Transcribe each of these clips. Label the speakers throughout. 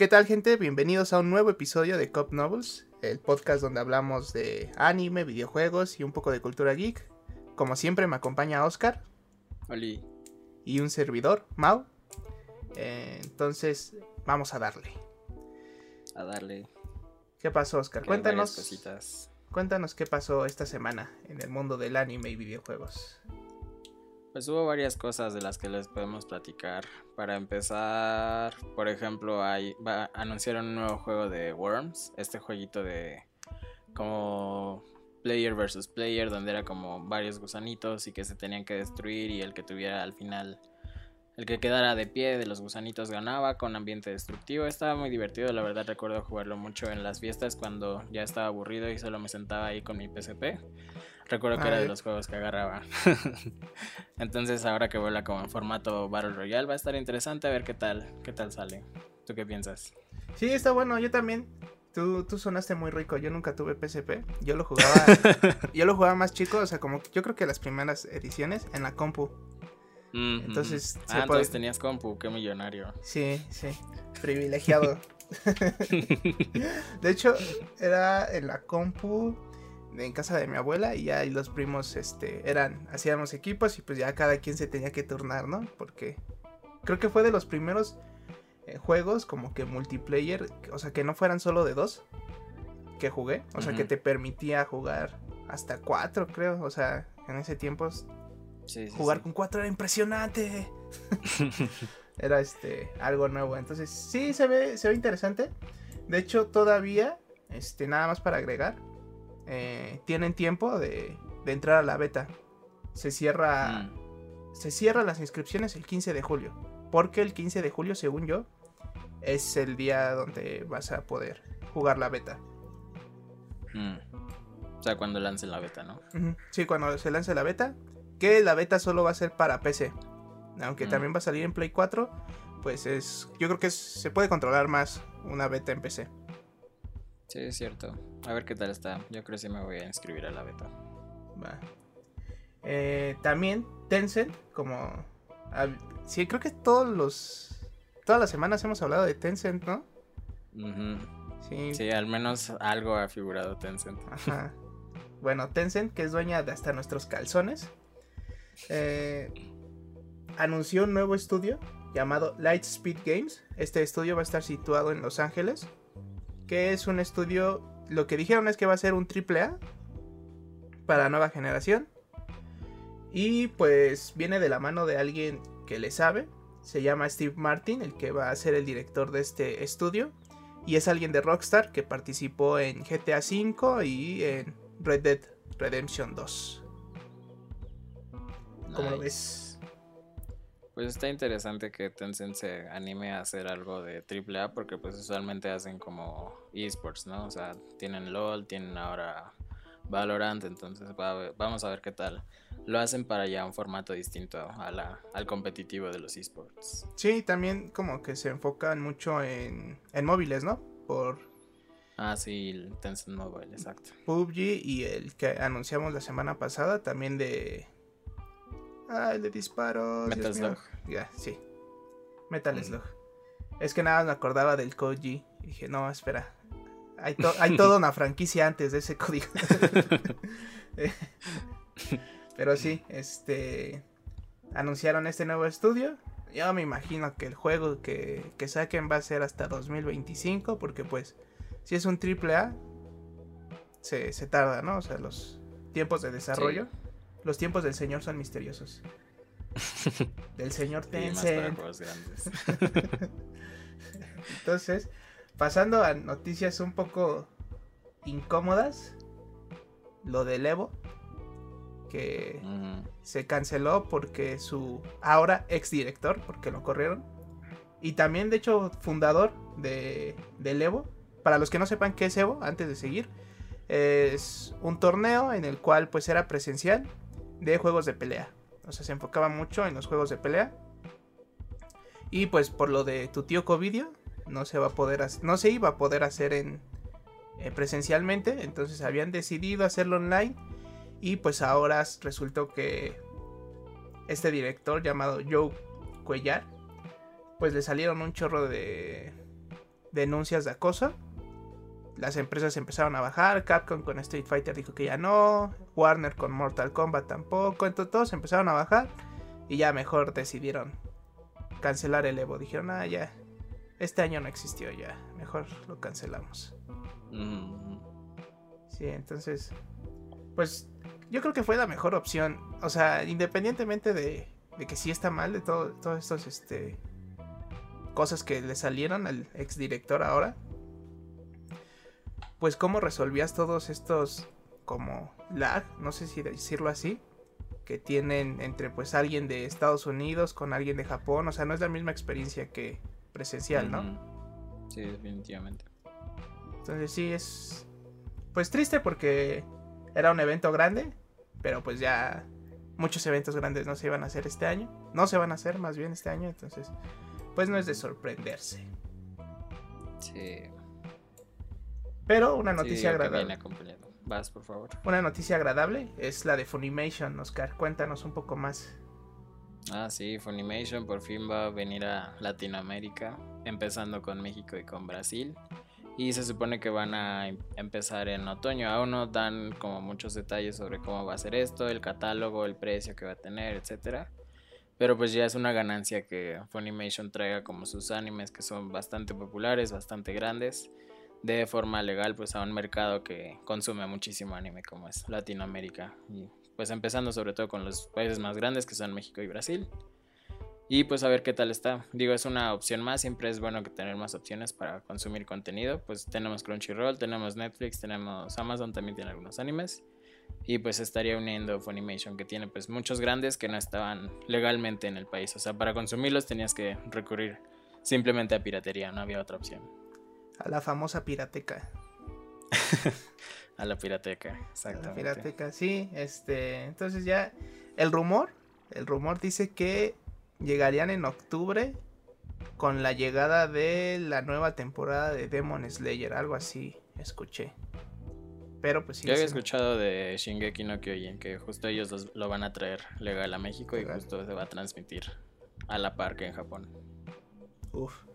Speaker 1: ¿Qué tal gente? Bienvenidos a un nuevo episodio de Cop Novels, el podcast donde hablamos de anime, videojuegos y un poco de cultura geek. Como siempre me acompaña Oscar.
Speaker 2: Oli.
Speaker 1: Y un servidor, Mau. Eh, entonces, vamos a darle.
Speaker 2: A darle.
Speaker 1: ¿Qué pasó, Oscar? Cuéntanos. Cuéntanos qué pasó esta semana en el mundo del anime y videojuegos.
Speaker 2: Pues hubo varias cosas de las que les podemos platicar. Para empezar, por ejemplo, hay, anunciaron un nuevo juego de Worms, este jueguito de como player versus player, donde era como varios gusanitos y que se tenían que destruir y el que tuviera al final el que quedara de pie de los gusanitos ganaba con ambiente destructivo. Estaba muy divertido, la verdad recuerdo jugarlo mucho en las fiestas cuando ya estaba aburrido y solo me sentaba ahí con mi PSP. Recuerdo que era de los juegos que agarraba. Entonces ahora que vuela como en formato Battle Royale va a estar interesante a ver qué tal, qué tal sale. ¿Tú qué piensas?
Speaker 1: Sí, está bueno, yo también. Tú, tú sonaste muy rico, yo nunca tuve PSP. Yo lo jugaba. yo lo jugaba más chico, o sea, como yo creo que las primeras ediciones en la compu.
Speaker 2: Entonces, ah, entonces tenías compu, qué millonario.
Speaker 1: Sí, sí, privilegiado. de hecho, era en la compu en casa de mi abuela y ya y los primos este eran hacíamos equipos y pues ya cada quien se tenía que turnar, ¿no? Porque creo que fue de los primeros eh, juegos como que multiplayer, o sea, que no fueran solo de dos que jugué, o sea, que te permitía jugar hasta cuatro, creo, o sea, en ese tiempo Jugar con cuatro era impresionante. era este algo nuevo. Entonces, sí se ve, se ve interesante. De hecho, todavía, este, nada más para agregar, eh, tienen tiempo de, de, entrar a la beta. Se cierra. Mm. Se cierra las inscripciones el 15 de julio. Porque el 15 de julio, según yo, es el día donde vas a poder jugar la beta.
Speaker 2: Mm. O sea, cuando lancen la beta, ¿no?
Speaker 1: Sí, cuando se lance la beta, que la beta solo va a ser para PC. Aunque mm. también va a salir en Play 4, pues es. Yo creo que se puede controlar más una beta en PC.
Speaker 2: Sí, es cierto. A ver qué tal está. Yo creo que sí me voy a inscribir a la beta. Va.
Speaker 1: Eh, también Tencent, como. sí, creo que todos los. Todas las semanas hemos hablado de Tencent, ¿no?
Speaker 2: sí. sí, al menos algo ha figurado Tencent. Ajá.
Speaker 1: Bueno, Tencent, que es dueña de hasta nuestros calzones, eh, anunció un nuevo estudio llamado Lightspeed Games. Este estudio va a estar situado en Los Ángeles, que es un estudio, lo que dijeron es que va a ser un AAA para nueva generación. Y pues viene de la mano de alguien que le sabe. Se llama Steve Martin, el que va a ser el director de este estudio. Y es alguien de Rockstar que participó en GTA V y en Red Dead Redemption 2. ¿Cómo lo ves?
Speaker 2: Pues está interesante que Tencent se anime a hacer algo de AAA porque pues usualmente hacen como esports, ¿no? O sea, tienen LOL, tienen ahora Valorant, entonces vamos a ver qué tal. Lo hacen para ya un formato distinto a la, al competitivo de los esports.
Speaker 1: Sí, también como que se enfocan mucho en, en móviles, ¿no? Por...
Speaker 2: Ah, sí, el Tencent Mobile, exacto.
Speaker 1: PUBG y el que anunciamos la semana pasada también de Ah, el de disparos.
Speaker 2: Metal Slug.
Speaker 1: Ya, sí. Metal mm. Slug. Es que nada más me acordaba del Koji. Y dije, no, espera. Hay, hay toda una franquicia antes de ese código. Pero sí, este. Anunciaron este nuevo estudio. Yo me imagino que el juego que, que saquen va a ser hasta 2025. Porque, pues, si es un triple A, se, se tarda, ¿no? O sea, los tiempos de desarrollo. Los tiempos del Señor son misteriosos. del Señor Tencent. Entonces, pasando a noticias un poco incómodas, lo del Evo, que se canceló porque su ahora ex director, porque lo corrieron, y también de hecho fundador de, del Evo, para los que no sepan qué es Evo, antes de seguir, es un torneo en el cual pues era presencial de juegos de pelea. O sea, se enfocaba mucho en los juegos de pelea. Y pues por lo de tu tío Covidio, no se iba a poder hacer en eh, presencialmente, entonces habían decidido hacerlo online y pues ahora resultó que este director llamado Joe Cuellar pues le salieron un chorro de denuncias de acoso. Las empresas empezaron a bajar, Capcom con Street Fighter dijo que ya no, Warner con Mortal Kombat tampoco, entonces todos empezaron a bajar y ya mejor decidieron cancelar el Evo. Dijeron, ah, ya, este año no existió ya, mejor lo cancelamos. Mm. Sí, entonces, pues yo creo que fue la mejor opción. O sea, independientemente de, de que sí está mal, de todo, todos estos, este, cosas que le salieron al exdirector ahora. Pues cómo resolvías todos estos como lag, no sé si decirlo así, que tienen entre pues alguien de Estados Unidos con alguien de Japón, o sea, no es la misma experiencia que presencial, ¿no?
Speaker 2: Sí, definitivamente.
Speaker 1: Entonces sí es pues triste porque era un evento grande, pero pues ya muchos eventos grandes no se iban a hacer este año, no se van a hacer más bien este año, entonces pues no es de sorprenderse.
Speaker 2: Sí.
Speaker 1: Pero una noticia
Speaker 2: agradable. Vas, por favor.
Speaker 1: Una noticia agradable es la de Funimation, Oscar. Cuéntanos un poco más.
Speaker 2: Ah, sí, Funimation por fin va a venir a Latinoamérica, empezando con México y con Brasil. Y se supone que van a em-, empezar en otoño. Aún no dan como muchos detalles sobre cómo va a ser esto, el catálogo, el precio que va a tener, etcétera. Pero pues ya es una ganancia que Funimation traiga como sus animes que son bastante populares, bastante grandes, de forma legal pues a un mercado que consume muchísimo anime como es Latinoamérica. Y pues empezando sobre todo con los países más grandes que son México y Brasil. Y pues a ver qué tal está. Digo, es una opción más, siempre es bueno tener más opciones para consumir contenido. Pues tenemos Crunchyroll, tenemos Netflix, tenemos Amazon, también tiene algunos animes y pues estaría uniendo Funimation que tiene pues muchos grandes que no estaban legalmente en el país. O sea, para consumirlos tenías que recurrir simplemente a piratería, no había otra opción.
Speaker 1: A la famosa pirateca.
Speaker 2: a la pirateca, exactamente. A
Speaker 1: la pirateca, sí, este, entonces ya el rumor, el rumor dice que llegarían en octubre con la llegada de la nueva temporada de Demon Slayer, algo así, escuché. Pero pues sí.
Speaker 2: Yo había escuchado de Shingeki no Kyojin que justo ellos lo van a traer legal a México y justo se va a transmitir a la par que en Japón.
Speaker 1: Uf.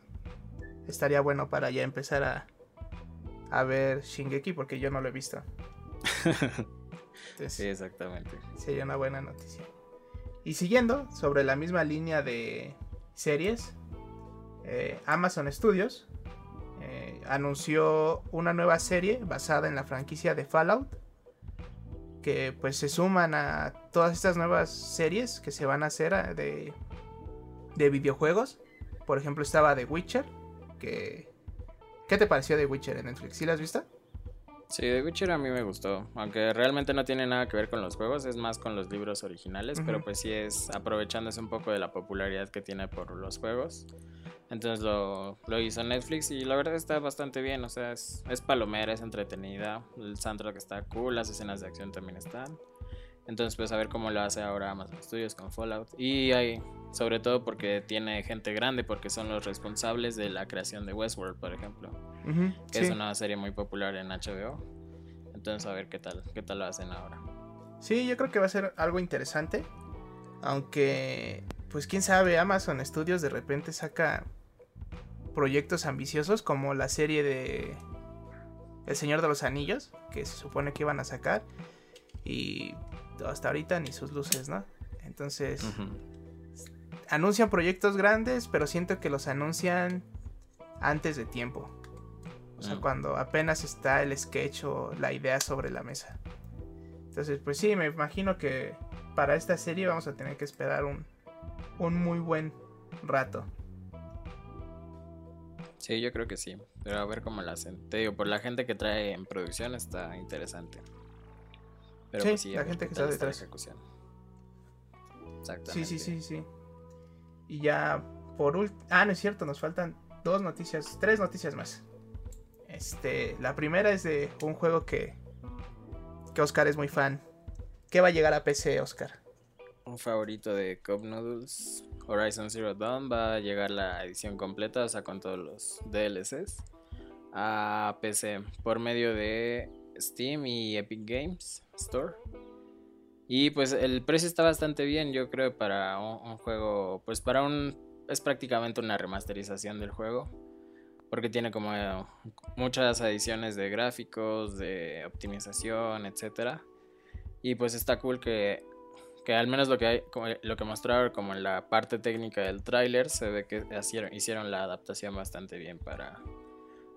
Speaker 1: Estaría bueno para ya empezar a, a ver Shingeki porque yo no lo he visto.
Speaker 2: sí, exactamente.
Speaker 1: Sería una buena noticia. Y siguiendo sobre la misma línea de series, eh, Amazon Studios eh, anunció una nueva serie basada en la franquicia de Fallout. Que pues se suman a todas estas nuevas series que se van a hacer ah, de, de videojuegos. Por ejemplo, estaba The Witcher. Que, ¿Qué te pareció The Witcher en Netflix? ¿Sí la has visto?
Speaker 2: Sí, The Witcher a mí me gustó, aunque realmente no tiene nada que ver con los juegos, es más con los libros originales, pero pues sí es aprovechándose un poco de la popularidad que tiene por los juegos. Entonces lo, hizo Netflix y la verdad está bastante bien, o sea, es, es palomera, es entretenida, el soundtrack está cool, las escenas de acción también están. Entonces pues a ver cómo lo hace ahora Amazon Studios con Fallout. Y hay, sobre todo porque tiene gente grande, porque son los responsables de la creación de Westworld, por ejemplo. que es una serie muy popular en HBO. Entonces a ver qué tal, qué tal lo hacen ahora.
Speaker 1: Sí, yo creo que va a ser algo interesante. Aunque, pues quién sabe, Amazon Studios de repente saca proyectos ambiciosos como la serie de El Señor de los Anillos, que se supone que iban a sacar. Y hasta ahorita ni sus luces, ¿no? Entonces, anuncian proyectos grandes, pero siento que los anuncian antes de tiempo. O sea, mm. cuando apenas está el sketch o la idea sobre la mesa. Entonces, pues sí, me imagino que para esta serie vamos a tener que esperar un, un muy buen rato.
Speaker 2: Sí, yo creo que sí. Pero a ver cómo la hacen. Te digo, por la gente que trae en producción está interesante.
Speaker 1: Pero sí, pues sí la gente que está detrás. ejecución. Exactamente. Sí, sí, sí, sí. Y ya por último. Ah, no es cierto, nos faltan dos noticias, tres noticias más. Este, la primera es de un juego que, que Oscar es muy fan. ¿Qué va a llegar a PC, Oscar?
Speaker 2: Un favorito de Cup Noodles Horizon Zero Dawn va a llegar la edición completa, o sea, con todos los DLCs, a PC por medio de Steam y Epic Games Store. Y pues el precio está bastante bien, yo creo, para un, juego, pues para un... Es prácticamente una remasterización del juego. porque tiene como eh, muchas adiciones de gráficos, de optimización, etcétera. Y pues está cool que, que al menos lo que hay, lo que mostraron como en la parte técnica del tráiler se ve que hicieron, hicieron la adaptación bastante bien para,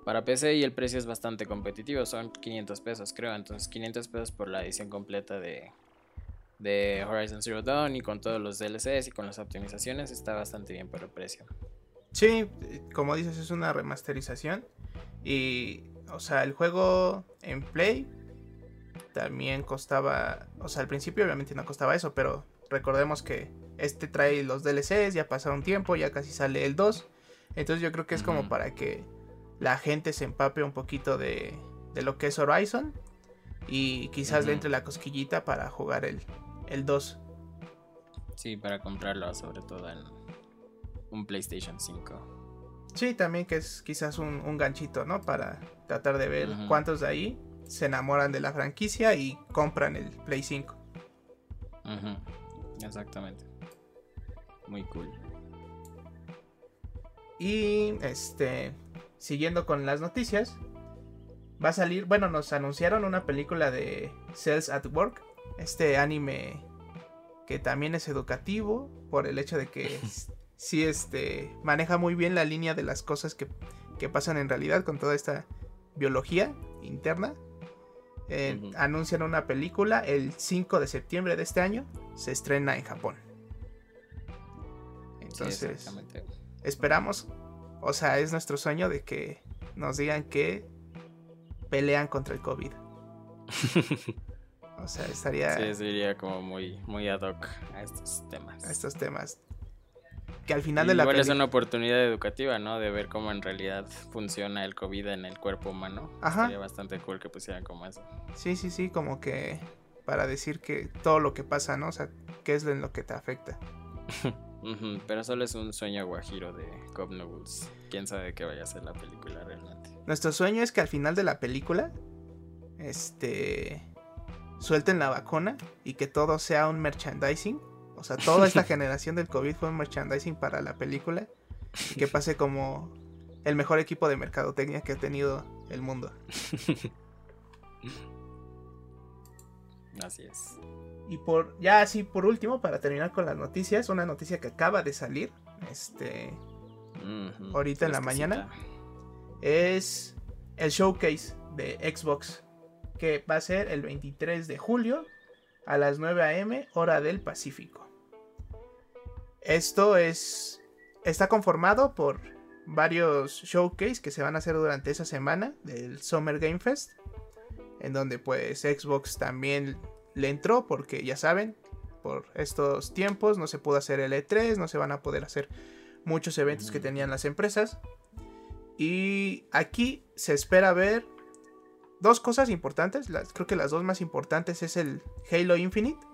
Speaker 2: para PC y el precio es bastante competitivo, son 500 pesos creo, entonces 500 pesos por la edición completa de, de Horizon Zero Dawn y con todos los DLCs y con las optimizaciones está bastante bien por el precio.
Speaker 1: Sí, como dices, es una remasterización. Y, o sea, el juego en Play también costaba, o sea, al principio obviamente no costaba eso, pero recordemos que este trae los DLCs, ya pasado un tiempo, ya casi sale el 2. Entonces yo creo que es como para que la gente se empape un poquito de, de lo que es Horizon y quizás le entre la cosquillita para jugar el, el 2.
Speaker 2: Sí, para comprarlo sobre todo en un PlayStation 5.
Speaker 1: Sí, también que es quizás un, ganchito, ¿no? Para tratar de ver cuántos de ahí se enamoran de la franquicia y compran el Play 5.
Speaker 2: Exactamente. Muy cool.
Speaker 1: Y este, siguiendo con las noticias, va a salir, bueno, nos anunciaron una película de Cells at Work, este anime que también es educativo por el hecho de que sí este, maneja muy bien la línea de las cosas que, pasan en realidad con toda esta biología interna. Eh, anuncian una película el 5 de septiembre de este año, se estrena en Japón. Entonces, esperamos, o sea, es nuestro sueño de que nos digan que pelean contra el COVID. o sea, estaría...
Speaker 2: Sí, sería como muy, muy ad hoc a estos temas.
Speaker 1: A estos temas que al final de la
Speaker 2: Igual es una oportunidad educativa, ¿no? De ver cómo en realidad funciona el COVID en el cuerpo humano. Ajá. Sería bastante cool que pusieran como eso.
Speaker 1: Sí, sí, sí, como que para decir que todo lo que pasa, ¿no? O sea, qué es en lo que te afecta.
Speaker 2: pero solo es un sueño guajiro de Cobb Noodles. Quién sabe qué vaya a ser la película realmente.
Speaker 1: Nuestro sueño es que al final de la película, este, suelten la vacuna y que todo sea un merchandising o sea, toda esta generación del COVID fue un merchandising para la película. Y que pase como el mejor equipo de mercadotecnia que ha tenido el mundo.
Speaker 2: Así es.
Speaker 1: Y por, ya así por último, para terminar con las noticias, una noticia que acaba de salir, este, ahorita en la mañana, es el showcase de Xbox, que va a ser el 23 de julio a las 9 a.m. hora del Pacífico. Esto es. Está conformado por varios showcase que se van a hacer durante esa semana del Summer Game Fest. En donde pues Xbox también le entró porque ya saben, por estos tiempos no se pudo hacer el E3, no se van a poder hacer muchos eventos que tenían las empresas. Y aquí se espera ver dos cosas importantes, creo que las dos más importantes es el Halo Infinite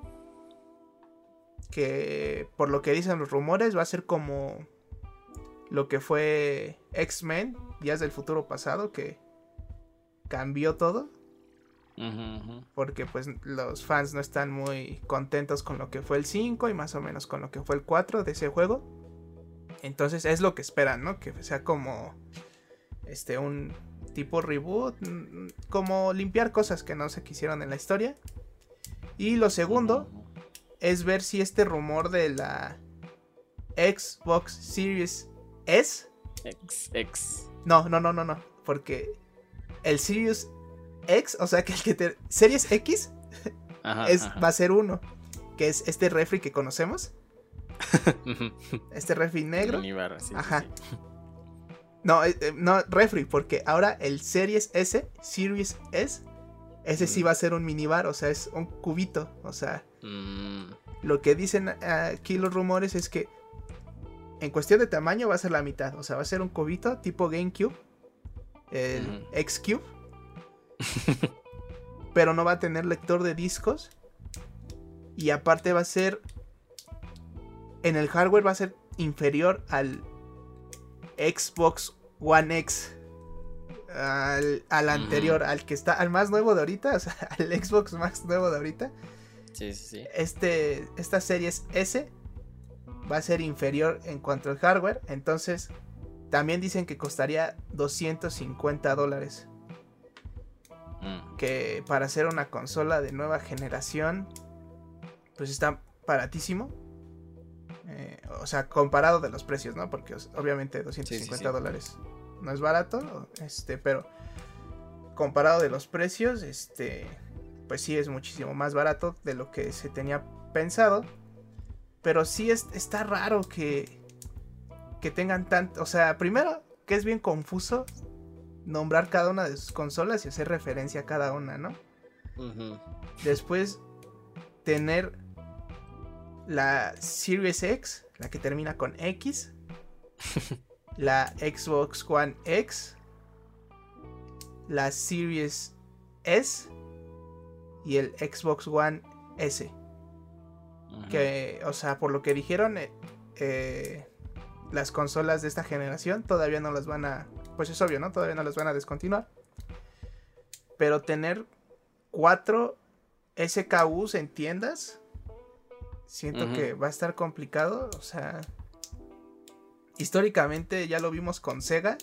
Speaker 1: que por lo que dicen los rumores va a ser como lo que fue X-Men, Días del Futuro Pasado, que cambió todo. Porque pues los fans no están muy contentos con lo que fue el 5 y más o menos con lo que fue el 4 de ese juego. Entonces es lo que esperan, ¿no? Que sea como este un tipo reboot, mm, como limpiar cosas que no se quisieron en la historia. Y lo segundo es ver si este rumor de la Xbox Series S.
Speaker 2: X, X.
Speaker 1: No, no, no, no, no. Porque el Series X, o sea que el que te. Series X es, va a ser uno. Que es este refri que conocemos. este refri negro. ajá. No, eh, eh, no, refri, porque ahora el Series S, Series S, ese sí va a ser un minibar, o sea, es un cubito, o sea, Mm. Lo que dicen aquí los rumores es que en cuestión de tamaño va a ser la mitad. O sea, va a ser un cubito tipo GameCube. El X-Cube. Pero no va a tener lector de discos. Y aparte va a ser. En el hardware va a ser inferior al Xbox One X. Al, anterior, al que está, al más nuevo de ahorita, o sea, al Xbox más nuevo de ahorita.
Speaker 2: Sí, sí, sí.
Speaker 1: Este, esta serie S va a ser inferior en cuanto al hardware. Entonces, también dicen que costaría 250 dólares.
Speaker 2: Mm.
Speaker 1: Que para hacer una consola de nueva generación, pues está baratísimo. Eh, o sea, comparado de los precios, ¿no? Porque obviamente 250
Speaker 2: sí.
Speaker 1: dólares no es barato, este, pero comparado de los precios, este, pues sí es muchísimo más barato de lo que se tenía pensado. Pero sí es, está raro que, que tengan tanto, o sea, primero que es bien confuso nombrar cada una de sus consolas y hacer referencia a cada una, ¿no? Después tener la Series X, la que termina con X. la Xbox One X. La Series S. Y el Xbox One S. Que, o sea, por lo que dijeron, eh, eh, las consolas de esta generación todavía no las van a. Pues es obvio, ¿no? Todavía no las van a descontinuar. Pero tener cuatro SKUs en tiendas. Siento que va a estar complicado. O sea. Históricamente ya lo vimos con Sega.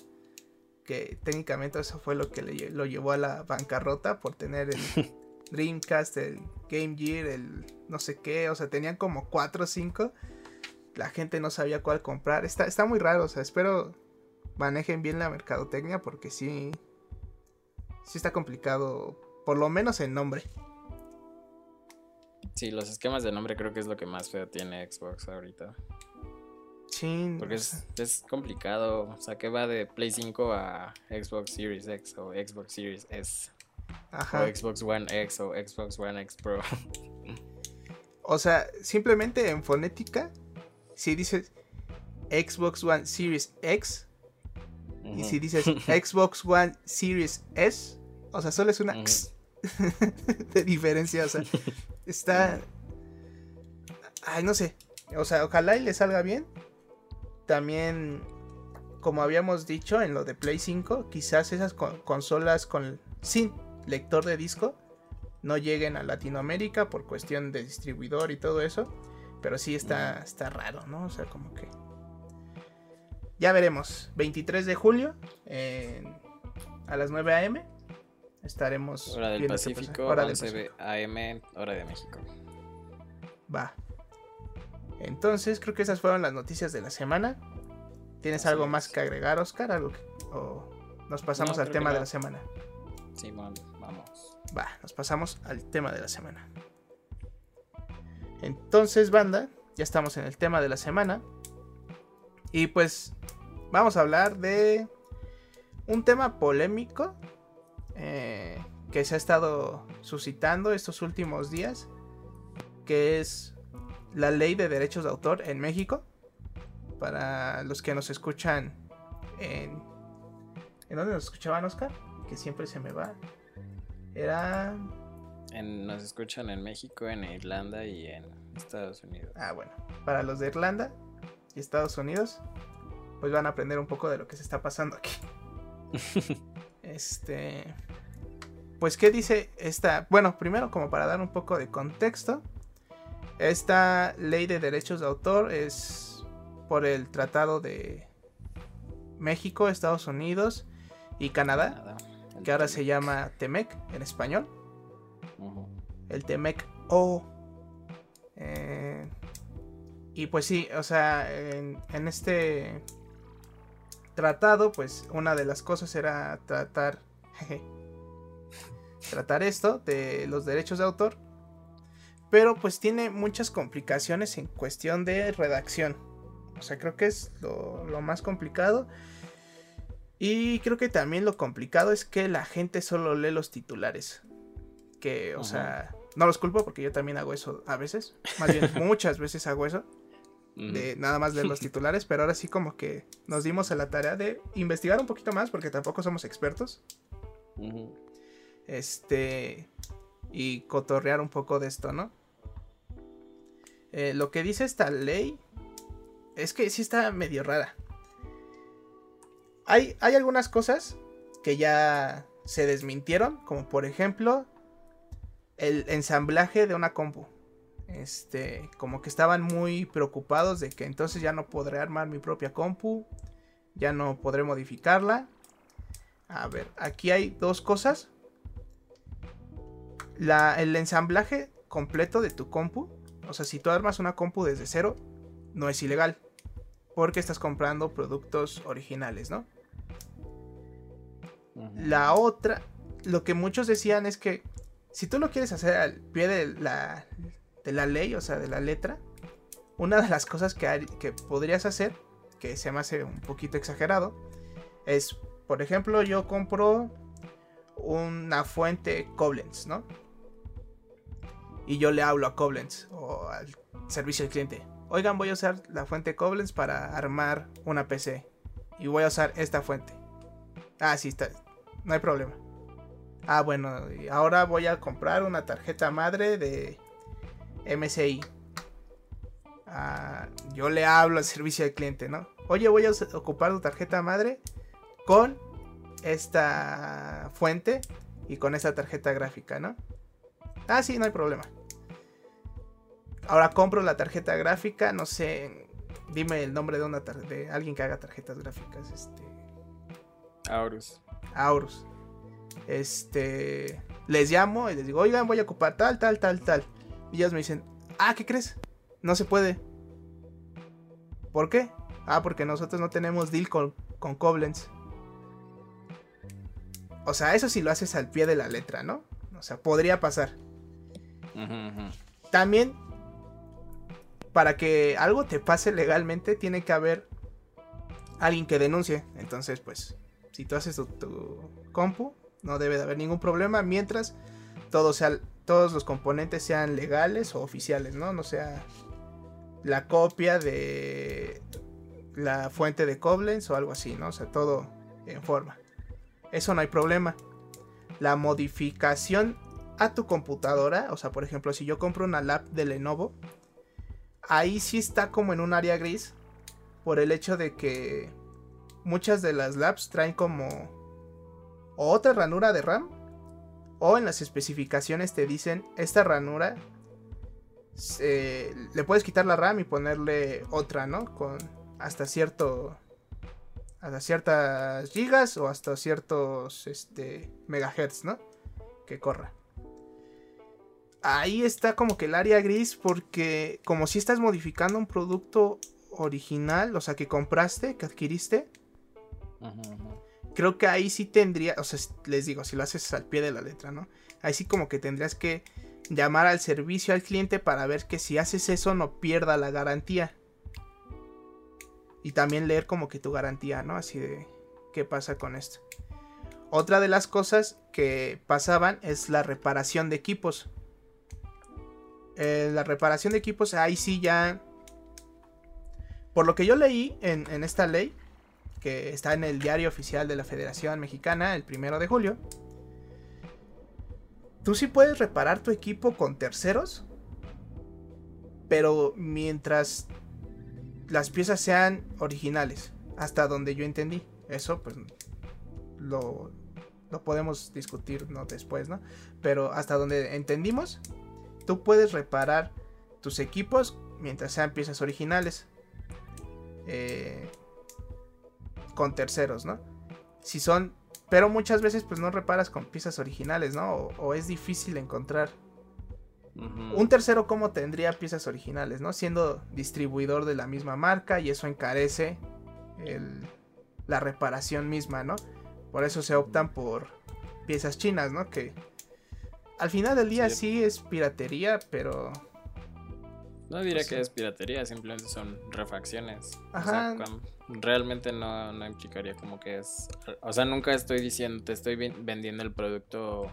Speaker 1: Que técnicamente eso fue lo que le lo llevó a la bancarrota por tener el Dreamcast, el Game Gear, el no sé qué. O sea, tenían como 4 o 5. La gente no sabía cuál comprar. Está, está muy raro. O sea, espero manejen bien la mercadotecnia porque sí. Sí está complicado. Por lo menos el nombre.
Speaker 2: Sí, los esquemas de nombre creo que es lo que más feo tiene Xbox ahorita.
Speaker 1: Sí.
Speaker 2: Porque es, es complicado. O sea, que va de Play 5 a Xbox Series X o Xbox Series S.
Speaker 1: ajá.
Speaker 2: O Xbox One X o Xbox One X Pro.
Speaker 1: O sea, simplemente en fonética. Si dices Xbox One Series X. Y si dices Xbox One Series S. O sea, solo es una. X de diferencia. O sea, está. Ay, no sé. O sea, ojalá y le salga bien. También, como habíamos dicho en lo de Play 5, quizás esas con- consolas con sin lector de disco no lleguen a Latinoamérica por cuestión de distribuidor y todo eso. Pero sí está, está raro, ¿no? O sea, como que. Ya veremos. 23 de julio a las 9 a.m. Estaremos.
Speaker 2: Hora del. Pacífico,
Speaker 1: Hora del
Speaker 2: 11
Speaker 1: Pacífico.
Speaker 2: AM, hora de México.
Speaker 1: Va. Entonces, creo que esas fueron las noticias de la semana. ¿Tienes algo más que agregar, Oscar? ¿Algo que- ¿O nos pasamos
Speaker 2: No,
Speaker 1: al tema de la semana?
Speaker 2: Simón, vamos.
Speaker 1: Va, nos pasamos al tema de la semana. Entonces, banda, ya estamos en el tema de la semana. Y pues vamos a hablar de un tema polémico eh, que se ha estado suscitando estos últimos días, que es la ley de derechos de autor en México. Para los que nos escuchan en... ¿En dónde nos escuchaban, Oscar? Que siempre se me va. Era...
Speaker 2: En- nos escuchan en México, en Irlanda y en Estados Unidos.
Speaker 1: Ah, bueno. Para los de Irlanda y Estados Unidos, pues van a aprender un poco de lo que se está pasando aquí. Este. Pues, ¿qué dice esta? Bueno, primero, como para dar un poco de contexto, esta ley de derechos de autor es por el Tratado de México, Estados Unidos y Canadá, que ahora se llama TEMEC en español. El Temec O. Eh, y pues sí, o sea, en, en este tratado, pues una de las cosas era tratar, jeje, tratar esto de los derechos de autor. Pero pues tiene muchas complicaciones en cuestión de redacción. O sea, creo que es lo, lo más complicado. Y creo que también lo complicado es que la gente solo lee los titulares. Que, o
Speaker 2: Ajá.
Speaker 1: sea, no los culpo porque yo también hago eso a veces. Más bien, muchas veces hago eso. De nada más leer los titulares. Pero ahora sí como que nos dimos a la tarea de investigar un poquito más porque tampoco somos expertos. Este. Y cotorrear un poco de esto, ¿no? Eh, lo que dice esta ley es que sí está medio rara. Hay, hay algunas cosas que ya se desmintieron, como por ejemplo el ensamblaje de una compu. Este, como que estaban muy preocupados de que entonces ya no podré armar mi propia compu. ya no podré modificarla. A ver, aquí hay dos cosas. el ensamblaje completo de tu compu. O sea, si tú armas una compu desde cero, no es ilegal. Porque estás comprando productos originales, ¿no? La otra, lo que muchos decían es que si tú lo quieres hacer al pie de la, de la ley, o sea, de la letra, una de las cosas que, que podrías hacer, que se me hace un poquito exagerado, es, por ejemplo, yo compro una fuente Koblenz, ¿no? Y yo le hablo a Koblenz o al servicio al cliente. Oigan, voy a usar la fuente Koblenz para armar una PC. Y voy a usar esta fuente. Ah, sí, está. No hay problema. Ah, bueno, ahora voy a comprar una tarjeta madre de MSI. Ah, yo le hablo al servicio al cliente, ¿no? Oye, voy a ocupar tu tarjeta madre con esta fuente y con esta tarjeta gráfica, ¿no? Ah, sí, no hay problema. Ahora compro la tarjeta gráfica, no sé, dime el nombre de una de alguien que haga tarjetas gráficas, este
Speaker 2: Aurus.
Speaker 1: Aurus. Este, les llamo y les digo, oigan, voy a ocupar tal, tal, tal, tal. Y ellos me dicen, ah, ¿qué crees? No se puede. ¿Por qué? Ah, porque nosotros no tenemos deal con, con Koblenz. O sea, eso sí lo haces al pie de la letra, ¿no? O sea, podría pasar. También, para que algo te pase legalmente, tiene que haber alguien que denuncie. Entonces, pues, si tú haces tu, compu, no debe de haber ningún problema mientras todo sea, todos los componentes sean legales o oficiales, ¿no? No sea la copia de la fuente de Koblenz o algo así, ¿no? O sea, todo en forma. Eso no hay problema. La modificación a tu computadora, o sea, por ejemplo, si yo compro una lap de Lenovo, ahí sí está como en un área gris por el hecho de que muchas de las labs traen como otra ranura de RAM o en las especificaciones te dicen esta ranura le puedes quitar la RAM y ponerle otra, ¿no? Con hasta cierto hasta ciertas gigas o hasta ciertos este megahertz, ¿no? Que corra. Ahí está como que el área gris porque como si estás modificando un producto original, o sea, que compraste, que adquiriste, Creo que ahí sí tendría, o sea, les digo, si lo haces al pie de la letra, ¿no? Ahí sí como que tendrías que llamar al servicio al cliente para ver que si haces eso no pierda la garantía. Y también leer como que tu garantía, ¿no? Así de qué pasa con esto. Otra de las cosas que pasaban es la reparación de equipos. Eh, la reparación de equipos, ahí sí ya... Por lo que yo leí en esta ley, que está en el diario oficial de la Federación Mexicana el primero de julio. Tú sí puedes reparar tu equipo con terceros, pero mientras las piezas sean originales, hasta donde yo entendí. Eso pues lo, lo podemos discutir ¿no? después, ¿no? Pero hasta donde entendimos, tú puedes reparar tus equipos mientras sean piezas originales. Eh, con terceros, ¿no? Si son, pero muchas veces pues no reparas con piezas originales, ¿no? O, es difícil encontrar. Un tercero como tendría piezas originales, ¿no? Siendo distribuidor de la misma marca y eso encarece la reparación misma, ¿no? Por eso se optan por piezas chinas, ¿no? Que al final del día sí es piratería, pero
Speaker 2: no diría que es piratería, simplemente son refacciones. Ajá. Realmente no, no, implicaría como que es. O sea, nunca estoy diciendo, te estoy vendiendo el producto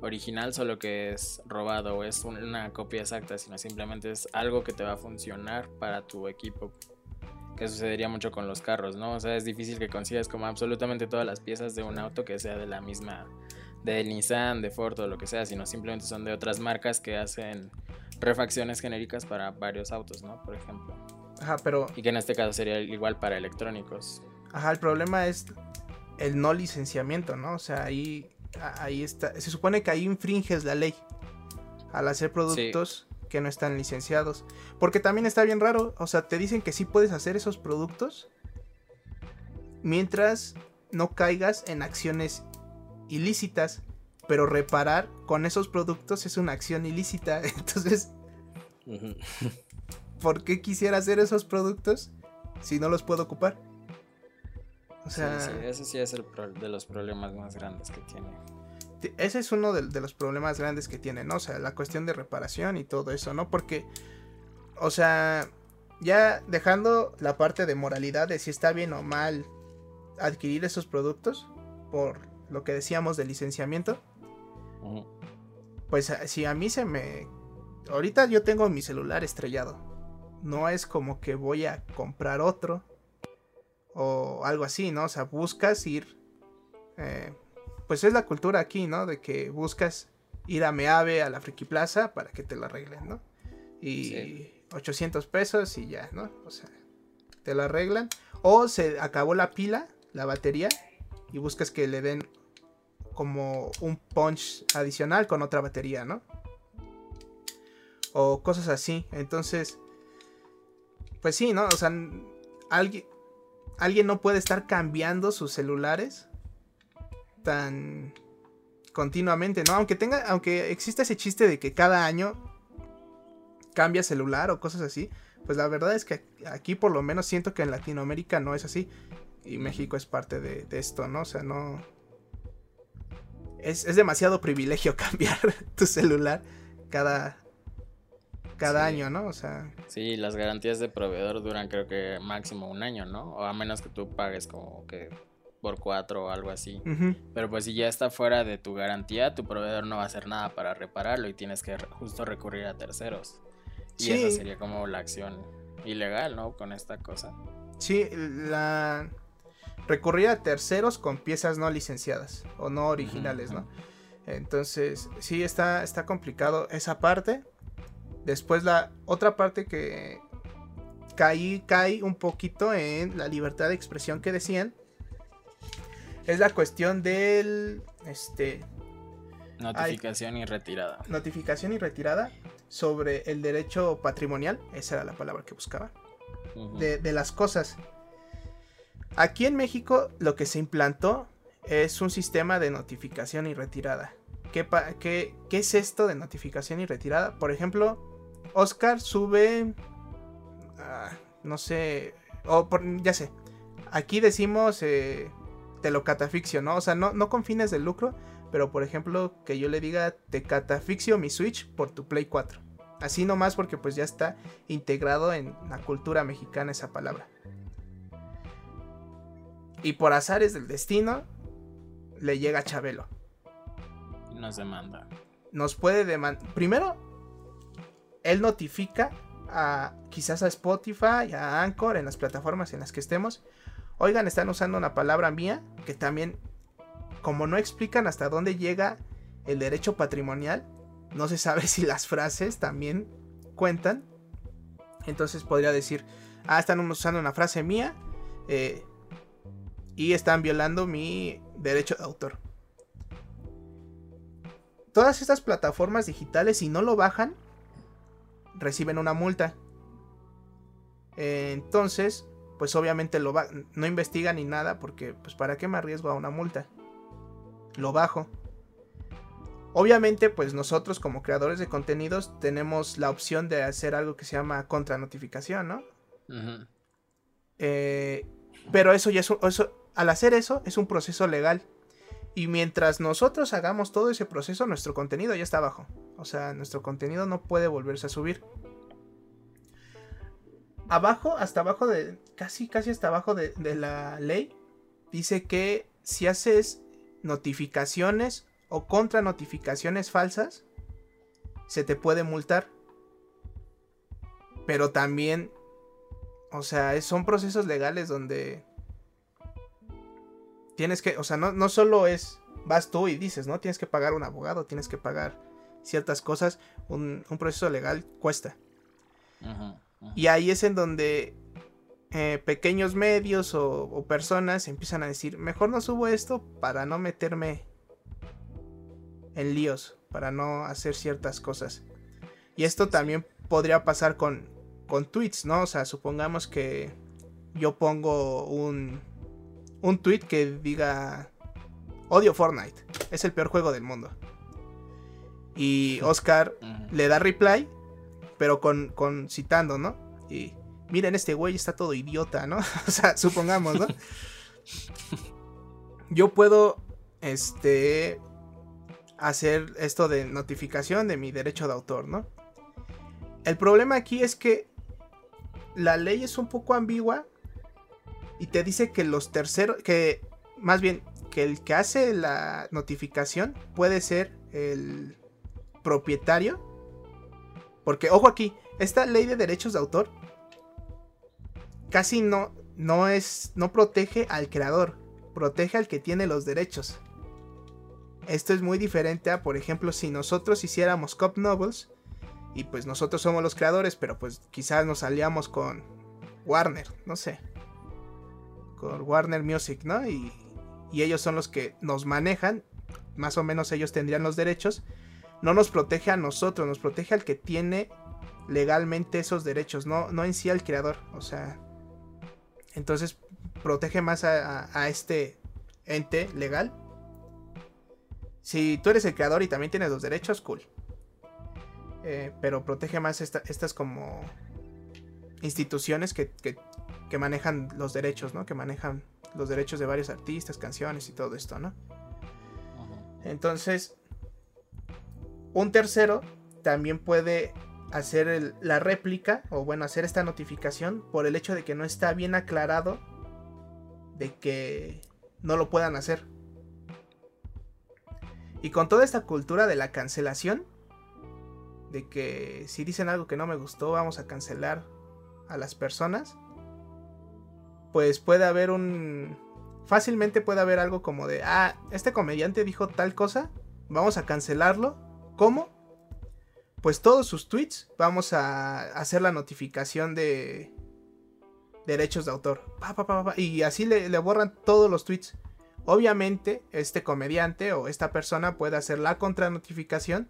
Speaker 2: original, solo que es robado o es una copia exacta, sino simplemente es algo que te va a funcionar para tu equipo. Que sucedería mucho con los carros, ¿no? O sea, es difícil que consigas como absolutamente todas las piezas de un auto que sea de la misma. de Nissan, de Ford o lo que sea, sino simplemente son de otras marcas que hacen refacciones genéricas para varios autos, ¿no? Por ejemplo.
Speaker 1: Ajá, pero...
Speaker 2: Y que en este caso sería igual para electrónicos.
Speaker 1: Ajá, el problema es el no licenciamiento, ¿no? O sea, ahí, ahí está. Se supone que ahí infringes la ley al hacer productos que no están licenciados. Porque también está bien raro, o sea, te dicen que sí puedes hacer esos productos, mientras no caigas en acciones ilícitas. Pero reparar con esos productos es una acción ilícita. Entonces, ¿por qué quisiera hacer esos productos si no los puedo ocupar?
Speaker 2: O sea, sí, ese sí es el de los problemas más grandes que tiene.
Speaker 1: Ese es uno de, de, los problemas grandes que tiene, ¿no? O sea, la cuestión de reparación y todo eso, ¿no? Porque, o sea, ya dejando la parte de moralidad de si está bien o mal adquirir esos productos, por lo que decíamos del licenciamiento, pues si a mí se me... Ahorita yo tengo mi celular estrellado. No es como que voy a comprar otro o algo así, ¿no? O sea, buscas ir... Eh, pues es la cultura aquí, ¿no? De que buscas ir a Meave, a la Friki Plaza, para que te lo arreglen, ¿no? Y 800 pesos y ya, ¿no? O sea, te lo arreglan. O se acabó la pila, la batería, y buscas que le den como un punch adicional con otra batería, ¿no? O cosas así. Entonces, pues sí, ¿no? O sea, alguien, alguien no puede estar cambiando sus celulares tan continuamente, ¿no? Aunque tenga, aunque exista ese chiste de que cada año cambia celular o cosas así, pues la verdad es que aquí por lo menos siento que en Latinoamérica no es así. Y México es parte de, esto, ¿no? O sea, no... Es, demasiado privilegio cambiar tu celular cada, cada año, ¿no? O sea.
Speaker 2: Sí, las garantías de proveedor duran creo que máximo un año, ¿no? O a menos que tú pagues como que por cuatro o algo así. Pero pues si ya está fuera de tu garantía, tu proveedor no va a hacer nada para repararlo y tienes que justo recurrir a terceros. Y esa sería como la acción ilegal, ¿no? Con esta cosa.
Speaker 1: Sí, la recurrir a terceros con piezas no licenciadas o no originales, ¿no? Entonces, sí está está complicado esa parte. Después la otra parte que caí cae un poquito en la libertad de expresión que decían es la cuestión del este
Speaker 2: notificación y retirada.
Speaker 1: Notificación y retirada sobre el derecho patrimonial, esa era la palabra que buscaba, de, las cosas. Aquí en México lo que se implantó es un sistema de notificación y retirada. ¿Qué, qué, qué es esto de notificación y retirada? Por ejemplo, Oscar sube, ah, no sé, o ya sé, aquí decimos eh, te lo catafixio, ¿no? O sea, no, no con fines de lucro, pero por ejemplo, que yo le diga, te catafixio mi Switch por tu Play 4. Así nomás porque pues ya está integrado en la cultura mexicana esa palabra. Y por azares del destino, le llega a Chabelo.
Speaker 2: Nos demanda.
Speaker 1: Nos puede demandar. Primero, él notifica a quizás a Spotify, a Anchor, en las plataformas en las que estemos. Oigan, están usando una palabra mía que también como no explican hasta dónde llega el derecho patrimonial, no se sabe si las frases también cuentan. Entonces podría decir, ah, están usando una frase mía eh, y están violando mi derecho de autor. Todas estas plataformas digitales, si no lo bajan, reciben una multa. entonces, pues obviamente lo no investigan ni nada porque, pues, ¿para qué me arriesgo a una multa? lo bajo. Obviamente, pues nosotros como creadores de contenidos tenemos la opción de hacer algo que se llama contranotificación, ¿no? Eh, pero eso ya es eso, al hacer eso es un proceso legal. Y mientras nosotros hagamos todo ese proceso, nuestro contenido ya está abajo. O sea, nuestro contenido no puede volverse a subir. Abajo, hasta abajo de. Casi, casi hasta abajo de, la ley. Dice que si haces notificaciones o contra notificaciones falsas, se te puede multar. Pero también, o sea, son procesos legales donde tienes que, o sea, no, no solo es, vas tú y dices, ¿no? Tienes que pagar un abogado, tienes que pagar ciertas cosas, un, proceso legal cuesta. Y ahí es en donde eh, pequeños medios o, personas empiezan a decir, mejor no subo esto para no meterme en líos, para no hacer ciertas cosas. Y esto también podría pasar con, con tweets, ¿no? O sea, supongamos que yo pongo un, un tweet que diga odio Fortnite, es el peor juego del mundo. Y Oscar le da reply, pero con, con citando, ¿no? Y miren, este güey está todo idiota, ¿no? o sea, supongamos, ¿no? Yo puedo, este, hacer esto de notificación de mi derecho de autor, ¿no? El problema aquí es que la ley es un poco ambigua y te dice que los terceros, que más bien que el que hace la notificación puede ser el propietario. Porque, ojo aquí, esta ley de derechos de autor casi no, no es, no protege al creador, protege al que tiene los derechos. Esto es muy diferente a, por ejemplo, si nosotros hiciéramos Cop Novels y pues nosotros somos los creadores, pero pues quizás nos aliamos con Warner, no sé. Con Warner Music, ¿no? Y, y ellos son los que nos manejan, más o menos ellos tendrían los derechos. No nos protege a nosotros, nos protege al que tiene legalmente esos derechos, no, no en sí al creador. O sea, entonces protege más a, este ente legal. Si tú eres el creador y también tienes los derechos, cool. Eh, pero protege más estas como instituciones que, que, manejan los derechos, ¿no? Que manejan los derechos de varios artistas, canciones y todo esto, ¿no? Entonces, un tercero también puede hacer la réplica o bueno, hacer esta notificación por el hecho de que no está bien aclarado de que no lo puedan hacer. Y con toda esta cultura de la cancelación, de que si dicen algo que no me gustó, vamos a cancelar a las personas, pues puede haber un... Fácilmente puede haber algo como de, ah, este comediante dijo tal cosa, vamos a cancelarlo. ¿Cómo? Pues todos sus tweets vamos a hacer la notificación de derechos de autor. y así le, le borran todos los tweets. Obviamente, este comediante o esta persona puede hacer la contranotificación.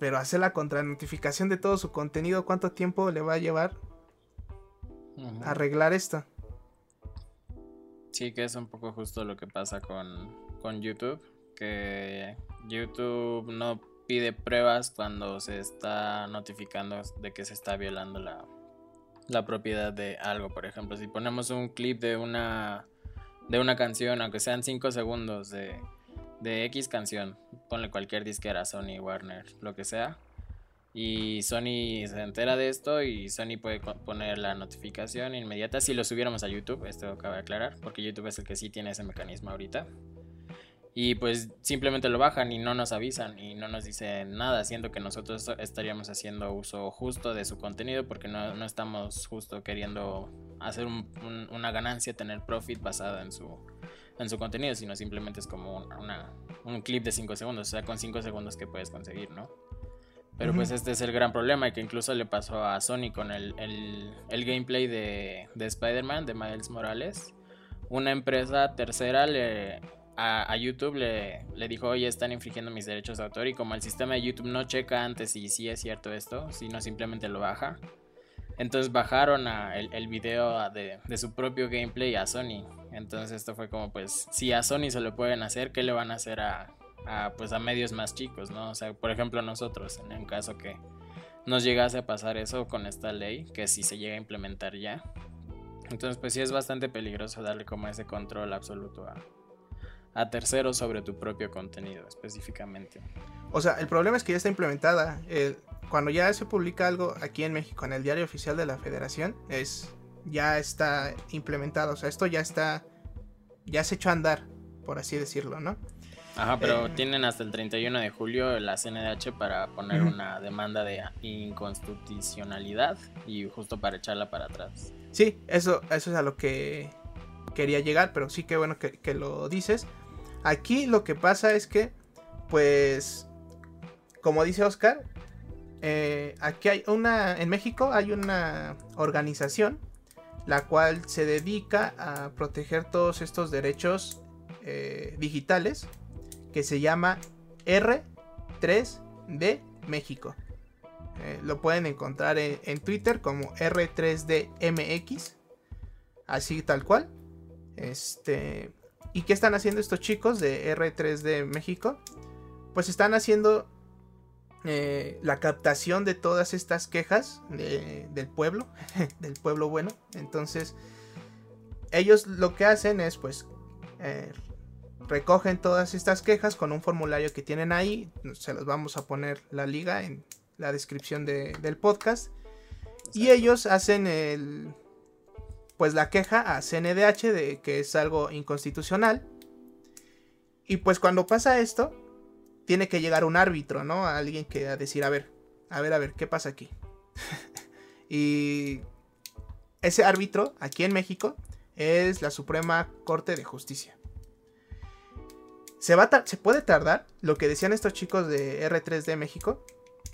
Speaker 1: Pero hacer la contranotificación de todo su contenido, ¿cuánto tiempo le va a llevar? arreglar esto.
Speaker 2: Sí, que es un poco justo lo que pasa con, con YouTube, que YouTube no pide pruebas cuando se está notificando de que se está violando la, la propiedad de algo. Por ejemplo, si ponemos un clip de una, de una canción, aunque sean 5 segundos de, de X canción, ponle cualquier disquera, Sony, Warner, lo que sea, y Sony se entera de esto y Sony puede poner la notificación inmediata si lo subiéramos a YouTube, esto cabe aclarar, porque YouTube es el que sí tiene ese mecanismo ahorita. Y pues simplemente lo bajan y no nos avisan y no nos dicen nada, siendo que nosotros estaríamos haciendo uso justo de su contenido porque no, no estamos justo queriendo hacer una ganancia, tener profit basada en su, en su contenido, sino simplemente es como una, un clip de 5 segundos, o sea, con 5 segundos que puedes conseguir, ¿no? Pero pues este es el gran problema y que incluso le pasó a Sony con el, gameplay de, de Spider-Man, de Miles Morales. Una empresa tercera le, a, YouTube le, le, dijo, oye, están infringiendo mis derechos de autor y como el sistema de YouTube no checa antes si sí es cierto esto, sino simplemente lo baja. Entonces bajaron a el, el, video de, de, su propio gameplay a Sony. Entonces esto fue como pues, si a Sony se lo pueden hacer, ¿qué le van a hacer a, a, pues a medios más chicos, ¿no? O sea, por ejemplo nosotros, en el caso que nos llegase a pasar eso con esta ley, que si se llega a implementar ya. Entonces, pues sí es bastante peligroso darle como ese control absoluto a, a terceros sobre tu propio contenido específicamente.
Speaker 1: O sea, el problema es que ya está implementada. cuando ya se publica algo aquí en México en el diario oficial de la federación, es ya está implementado. O sea, esto ya está, ya se echó a andar, por así decirlo, ¿no?
Speaker 2: Ajá, pero eh, tienen hasta el 31 de julio la CNDH para poner una demanda de inconstitucionalidad y justo para echarla para atrás.
Speaker 1: Sí, eso, eso es a lo que quería llegar, pero sí que bueno que, lo dices. Aquí lo que pasa es que, pues, como dice Oscar, eh, aquí hay una, en México hay una organización la cual se dedica a proteger todos estos derechos eh, digitales que se llama R3D México. Eh, lo pueden encontrar en, Twitter como R3DMX, así tal cual. Este. ¿Y qué están haciendo estos chicos de R3D México? Pues están haciendo eh, la captación de todas estas quejas del pueblo, del pueblo bueno. Entonces, ellos lo que hacen es, pues, eh, recogen todas estas quejas con un formulario que tienen ahí. Se los vamos a poner la liga en la descripción del podcast. Y ellos hacen el, pues la queja a CNDH de que es algo inconstitucional. Y pues cuando pasa esto, tiene que llegar un árbitro, ¿no? A alguien que a decir, a ver, a ver, a ver, ¿qué pasa aquí? y ese árbitro, aquí en México, es la Suprema Corte de Justicia. Se, va se puede tardar, lo que decían estos chicos de R3D México,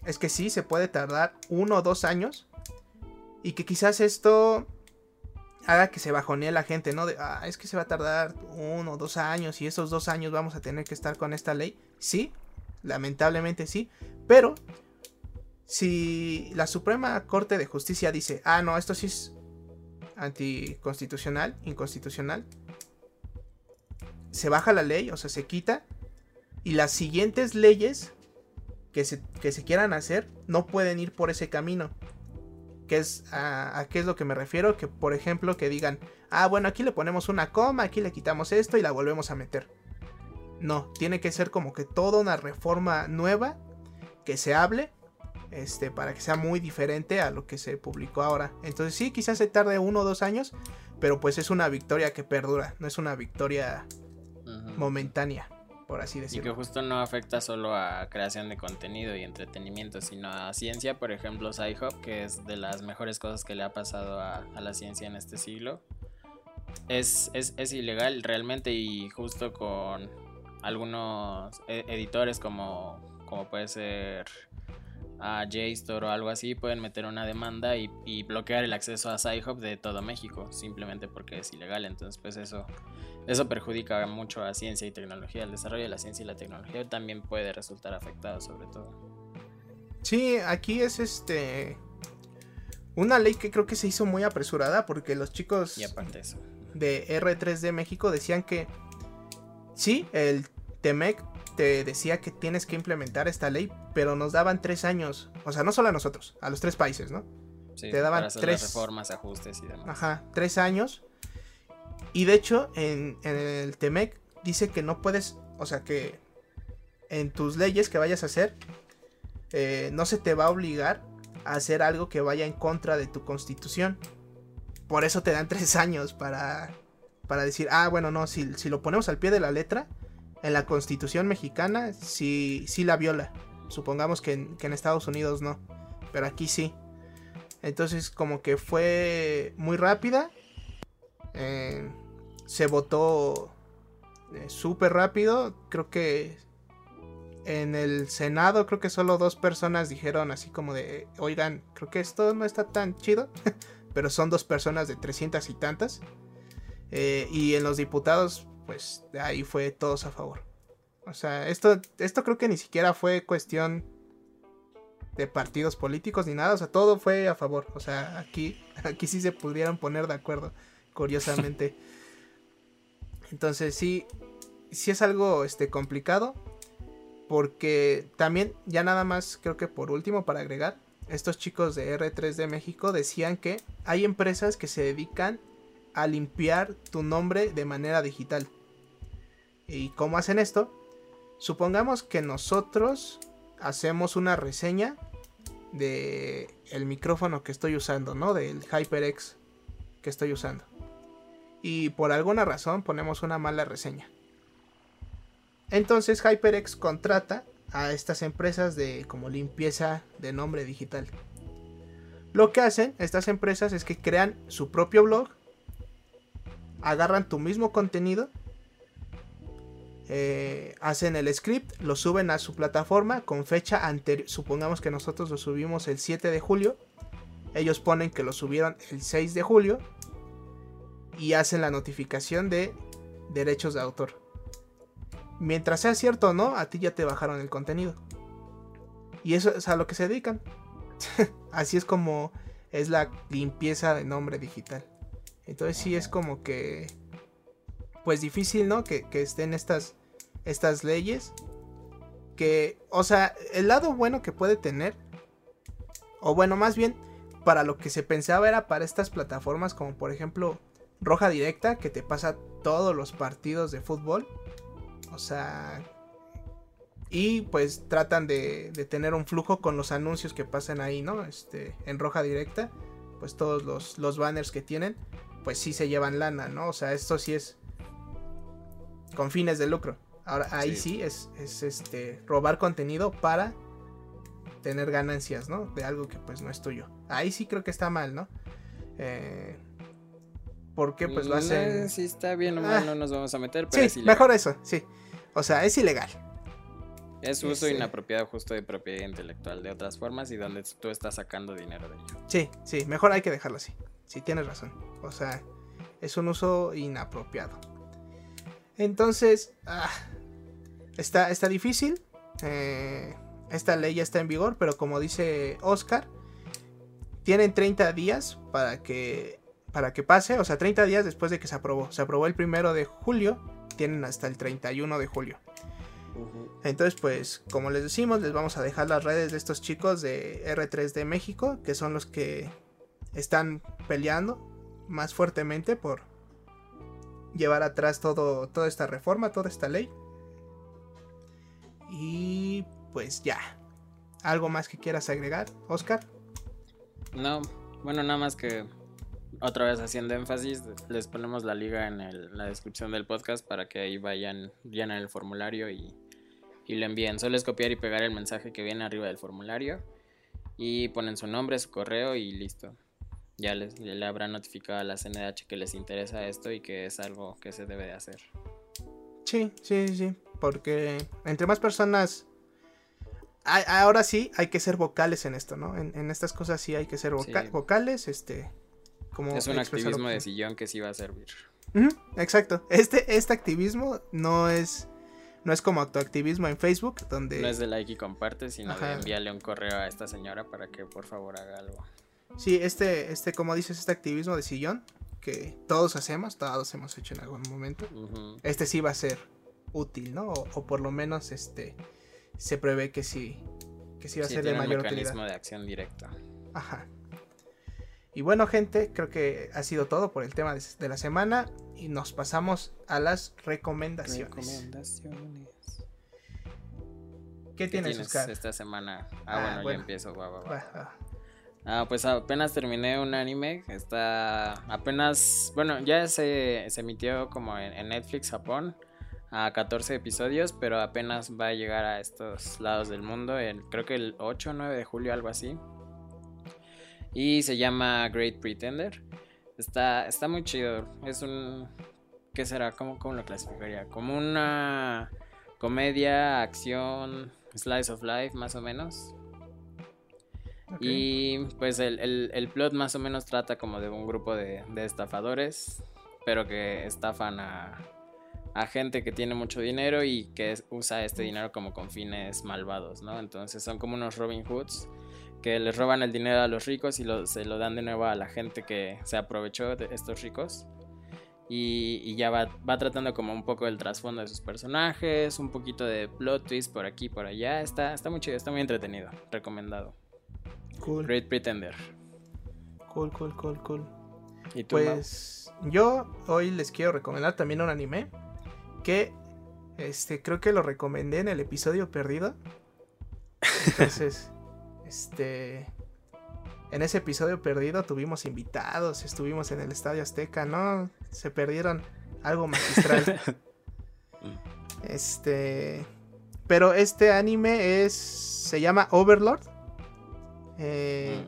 Speaker 1: es que sí, se puede tardar uno o dos años. Y que quizás esto haga que se bajonee la gente, ¿no? De, ah, es que se va a tardar uno o dos años y esos dos años vamos a tener que estar con esta ley. Sí, lamentablemente sí, pero si la Suprema Corte de Justicia dice, ah, no, esto sí es anticonstitucional, inconstitucional, se baja la ley, o sea, se quita, y las siguientes leyes que se, que se quieran hacer no pueden ir por ese camino. Que es a, qué es lo que me refiero, que por ejemplo que digan, ah, bueno, aquí le ponemos una coma, aquí le quitamos esto y la volvemos a meter. No, tiene que ser como que toda una reforma nueva que se hable este, para que sea muy diferente a lo que se publicó ahora. Entonces sí, quizás se tarde uno o dos años, pero pues es una victoria que perdura, no es una victoria momentánea por así decirlo.
Speaker 2: Y que justo no afecta solo a creación de contenido y entretenimiento, sino a ciencia, por ejemplo, Sci-Hop, que es de las mejores cosas que le ha pasado a, la ciencia en este siglo. Es, es, ilegal realmente y justo con algunos e, editores como, como puede ser a JSTOR o algo así pueden meter una demanda y, y bloquear el acceso a Sci-Hop de todo México simplemente porque es ilegal entonces pues eso eso perjudica mucho a ciencia y tecnología. El desarrollo de la ciencia y la tecnología también puede resultar afectado, sobre todo.
Speaker 1: Sí, aquí es este. Una ley que creo que se hizo muy apresurada porque los chicos de R3 de México decían que sí, el TEMEC te decía que tienes que implementar esta ley, pero nos daban tres años. O sea, no solo a nosotros, a los tres países, ¿no?
Speaker 2: Sí, te daban tres reformas, ajustes y demás.
Speaker 1: Ajá, tres años y de hecho, en, el Temec dice que no puedes, o sea que en tus leyes que vayas a hacer, eh, no se te va a obligar a hacer algo que vaya en contra de tu constitución. Por eso te dan tres años para, para decir, ah, bueno, no, si, lo ponemos al pie de la letra, en la constitución mexicana sí, sí la viola. Supongamos que en, Estados Unidos no, pero aquí sí. Entonces como que fue muy rápida. Eh, se votó eh, súper rápido. Creo que en el Senado creo que solo dos personas dijeron así como de, oigan, creo que esto no está tan chido. Pero son dos personas de 300 y tantas. Eh, y en los diputados, pues de ahí fue todos a favor. O sea, esto, esto creo que ni siquiera fue cuestión de partidos políticos ni nada. O sea, todo fue a favor. O sea, aquí, aquí sí se pudieron poner de acuerdo, curiosamente. Entonces sí, sí es algo este, complicado. Porque también, ya nada más, creo que por último, para agregar, estos chicos de R3 de México decían que hay empresas que se dedican a limpiar tu nombre de manera digital. ¿Y cómo hacen esto? Supongamos que nosotros hacemos una reseña de el micrófono que estoy usando, ¿no? Del HyperX que estoy usando y por alguna razón ponemos una mala reseña. Entonces HyperX contrata a estas empresas de como limpieza de nombre digital. Lo que hacen estas empresas es que crean su propio blog, agarran tu mismo contenido, eh, hacen el script, lo suben a su plataforma con fecha anterior. Supongamos que nosotros lo subimos el 7 de julio. Ellos ponen que lo subieron el 6 de julio y hacen la notificación de derechos de autor. Mientras sea cierto o no, a ti ya te bajaron el contenido. Y eso es a lo que se dedican. Así es como es la limpieza de nombre digital. Entonces sí es como que pues difícil, ¿no? Que, que estén estas, estas leyes. Que, o sea, el lado bueno que puede tener, o bueno, más bien, para lo que se pensaba era para estas plataformas como por ejemplo Roja Directa, que te pasa todos los partidos de fútbol. O sea, y pues tratan de, de, tener un flujo con los anuncios que pasan ahí, ¿no? Este, en roja directa, pues todos los, los, banners que tienen, pues sí se llevan lana, ¿no? O sea, esto sí es con fines de lucro. Ahora ahí sí, sí es, es, este robar contenido para tener ganancias, ¿no? De algo que pues no es tuyo. Ahí sí creo que está mal, ¿no? Eh, porque pues lo hacen.
Speaker 2: Si está bien o mal, ah. no nos vamos a meter. Pero
Speaker 1: sí, mejor eso, sí. O sea, es ilegal.
Speaker 2: Es uso inapropiado justo de propiedad intelectual de otras formas y donde tú estás sacando dinero de ello.
Speaker 1: Sí, sí, mejor hay que dejarlo así. Sí, tienes razón. O sea, es un uso inapropiado. Entonces, ah, está, está difícil. Eh, esta ley ya está en vigor, pero como dice Oscar, tienen 30 días para que, para que pase. O sea, 30 días después de que se aprobó. Se aprobó el primero de julio, tienen hasta el 31 de julio. Entonces, pues, como les decimos, les vamos a dejar las redes de estos chicos de R3 de México, que son los que están peleando más fuertemente por llevar atrás todo, toda esta reforma, toda esta ley. Y pues ya. ¿Algo más que quieras agregar, Oscar?
Speaker 2: No, bueno, nada más que otra vez haciendo énfasis, les ponemos la liga en la descripción del podcast para que ahí vayan, llenen el formulario y y lo envíen. Solo copiar y pegar el mensaje que viene arriba del formulario y ponen su nombre, su correo y listo. Ya les, le habrá notificado a la CNDH que les interesa esto y que es algo que se debe de hacer.
Speaker 1: Sí, sí, sí, porque entre más personas... Ahora sí hay que ser vocales en esto, ¿no? En, estas cosas sí hay que ser vocales, este...
Speaker 2: Como es un activismo de sillón que sí va a servir.
Speaker 1: exacto. Este, este activismo no es no es como autoactivismo en Facebook, donde...
Speaker 2: No es de like y comparte, sino de envíale un correo a esta señora para que por favor haga algo.
Speaker 1: Sí, este, este, como dices, este activismo de sillón, que todos hacemos, todos hemos hecho en algún momento, este sí va a ser útil, ¿no? O, por lo menos este se prevé que sí, que sí va a ser de mayor un mecanismo
Speaker 2: de acción directa.
Speaker 1: Ajá. Y bueno, gente, creo que ha sido todo por el tema de, la semana y nos pasamos a las recomendaciones. ¿Qué, tienes, Oscar?
Speaker 2: esta semana? Ah, ah bueno, yo empiezo. Ah, pues apenas terminé un anime. Está apenas. Bueno, ya se, se emitió como en, Netflix Japón a 14 episodios, pero apenas va a llegar a estos lados del mundo. creo que el 8 o 9 de julio, algo así. Y se llama Great Pretender. Está, está muy chido. Es un. ¿Qué será? ¿Cómo, ¿Cómo lo clasificaría? Como una comedia, acción, slice of life, más o menos. Y pues el, plot más o menos trata como de un grupo de, estafadores, pero que estafan a, gente que tiene mucho dinero y que usa este dinero como con fines malvados, ¿no? Entonces son como unos Robin Hoods que les roban el dinero a los ricos y se lo dan de nuevo a la gente que se aprovechó de estos ricos. Y, ya va, tratando como un poco del trasfondo de sus personajes, un poquito de plot twist por aquí por allá. Está, está muy chido, está muy entretenido. Recomendado. Cool. Great Pretender.
Speaker 1: Cool, cool, cool, cool. ¿Y tú, pues yo hoy les quiero recomendar también un anime que este creo que lo recomendé en el episodio perdido. Entonces, Este. En ese episodio perdido tuvimos invitados, estuvimos en el Estadio Azteca, ¿no? Se perdieron algo magistral. este. Pero este anime es. Se llama Overlord. Eh,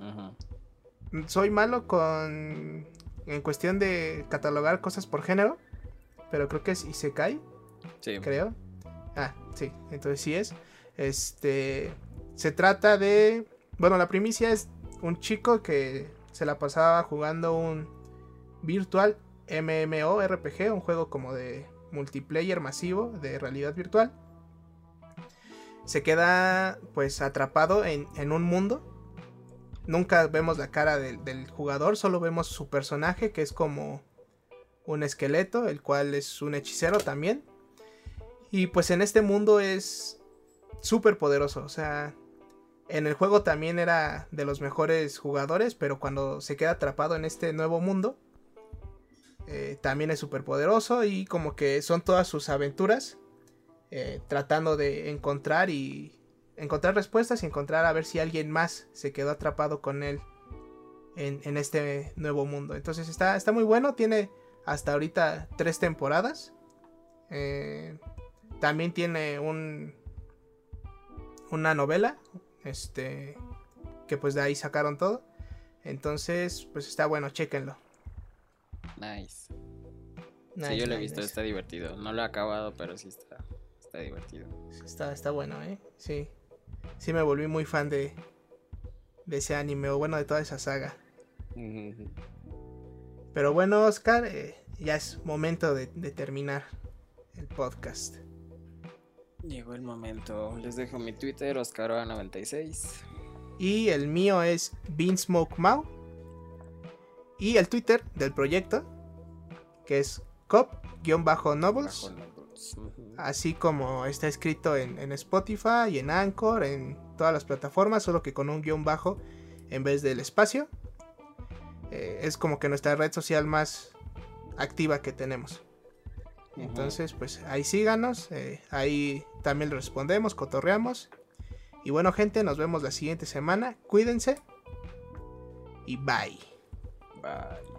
Speaker 1: soy malo con. En cuestión de catalogar cosas por género. Pero creo que es Isekai. Sí. Creo. Ah, sí. Entonces sí es. Este. Se trata de. Bueno, la primicia es un chico que se la pasaba jugando un virtual MMORPG, un juego como de multiplayer masivo de realidad virtual. Se queda pues atrapado en, un mundo. Nunca vemos la cara del, jugador, solo vemos su personaje que es como un esqueleto, el cual es un hechicero también. Y pues en este mundo es súper poderoso, o sea, en el juego también era de los mejores jugadores, pero cuando se queda atrapado en este nuevo mundo, eh, también es súper poderoso y como que son todas sus aventuras eh, tratando de encontrar y encontrar respuestas y encontrar a ver si alguien más se quedó atrapado con él en, este nuevo mundo. Entonces está, está muy bueno, tiene hasta ahorita tres temporadas. Eh, también tiene un una novela, este, que pues de ahí sacaron todo. Entonces, pues está bueno, chequenlo.
Speaker 2: Nice. sí, yo lo he visto, está divertido. No lo he acabado, pero sí está, está divertido.
Speaker 1: está, está bueno, ¿eh? Sí. Sí me volví muy fan de, de ese anime, o bueno, de toda esa saga. Pero bueno, Oscar, eh, ya es momento de, de terminar el podcast.
Speaker 2: Llegó el momento. Les dejo mi Twitter, Oscaroa96.
Speaker 1: Y el mío es BeanSmokeMau. Y el Twitter del proyecto, que es cop-novels. Así como está escrito en, Spotify y en Anchor, en todas las plataformas, solo que con un guion bajo en vez del espacio. Eh, es como que nuestra red social más activa que tenemos. Entonces, pues ahí síganos, eh, ahí también respondemos, cotorreamos. Y bueno, gente, nos vemos la siguiente semana. Cuídense. Y bye.
Speaker 2: Bye.